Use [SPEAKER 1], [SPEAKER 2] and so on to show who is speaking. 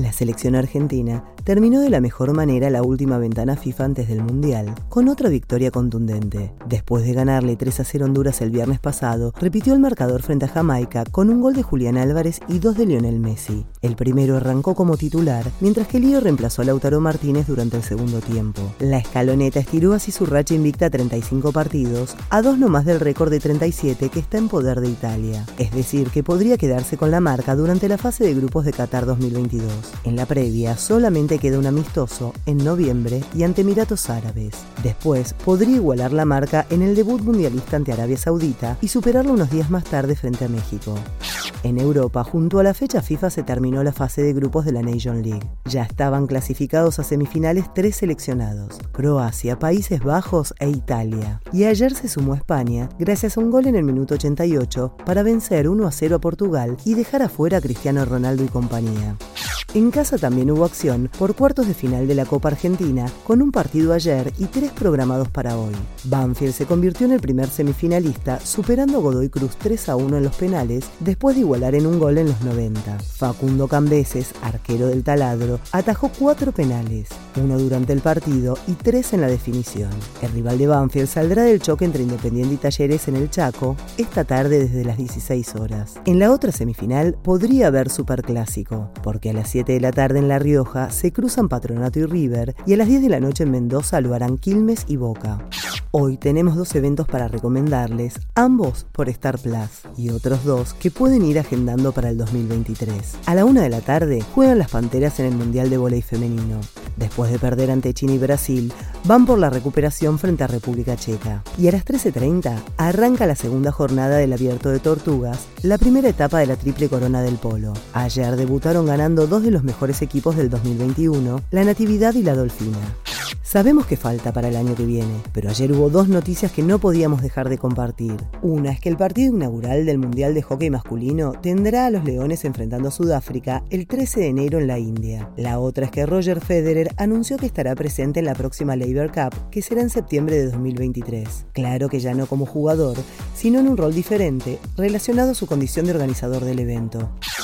[SPEAKER 1] La selección argentina terminó de la mejor manera la última ventana FIFA antes del Mundial, con otra victoria contundente. Después de ganarle 3 a 0 Honduras el viernes pasado, repitió el marcador frente a Jamaica con un gol de Julián Álvarez y dos de Lionel Messi. El primero arrancó como titular, mientras que Lío reemplazó a Lautaro Martínez durante el segundo tiempo. La escaloneta estiró así su racha invicta a 35 partidos, a dos nomás del récord de 37 que está en poder de Italia. Es decir, que podría quedarse con la marca durante la fase de grupos de Qatar 2022. En la previa solamente queda un amistoso en noviembre y ante Emiratos Árabes. Después podría igualar la marca en el debut mundialista ante Arabia Saudita y superarlo unos días más tarde frente a México. En Europa, junto a la fecha FIFA, se terminó la fase de grupos de la Nation League. Ya estaban clasificados a semifinales tres seleccionados, Croacia, Países Bajos e Italia. Y ayer se sumó España, gracias a un gol en el minuto 88, para vencer 1 a 0 a Portugal y dejar afuera a Cristiano Ronaldo y compañía. En casa también hubo acción por cuartos de final de la Copa Argentina, con un partido ayer y tres programados para hoy. Banfield se convirtió en el primer semifinalista, superando a Godoy Cruz 3 a 1 en los penales, después de igualar en un gol en los 90. Facundo Cambeses, arquero del taladro, atajó cuatro penales, uno durante el partido y tres en la definición. El rival de Banfield saldrá del choque entre Independiente y Talleres en el Chaco esta tarde desde las 16 horas. En la otra semifinal podría haber superclásico, porque a las 7 de la tarde en La Rioja se cruzan Patronato y River y a las 10 de la noche en Mendoza lo harán Quilmes y Boca. Hoy tenemos dos eventos para recomendarles, ambos por Star Plus y otros dos que pueden ir agendando para el 2023. A la una de la tarde juegan las Panteras en el Mundial de Voley Femenino. Después de perder ante China y Brasil, van por la recuperación frente a República Checa. Y a las 13.30 arranca la segunda jornada del Abierto de Tortugas, la primera etapa de la Triple Corona del Polo. Ayer debutaron ganando dos de los mejores equipos del 2021, la Natividad y la Dolfina. Sabemos que falta para el año que viene, pero ayer hubo dos noticias que no podíamos dejar de compartir. Una es que el partido inaugural del Mundial de Hockey Masculino tendrá a los Leones enfrentando a Sudáfrica el 13 de enero en la India. La otra es que Roger Federer anunció que estará presente en la próxima Labor Cup, que será en septiembre de 2023. Claro que ya no como jugador, sino en un rol diferente, relacionado a su condición de organizador del evento.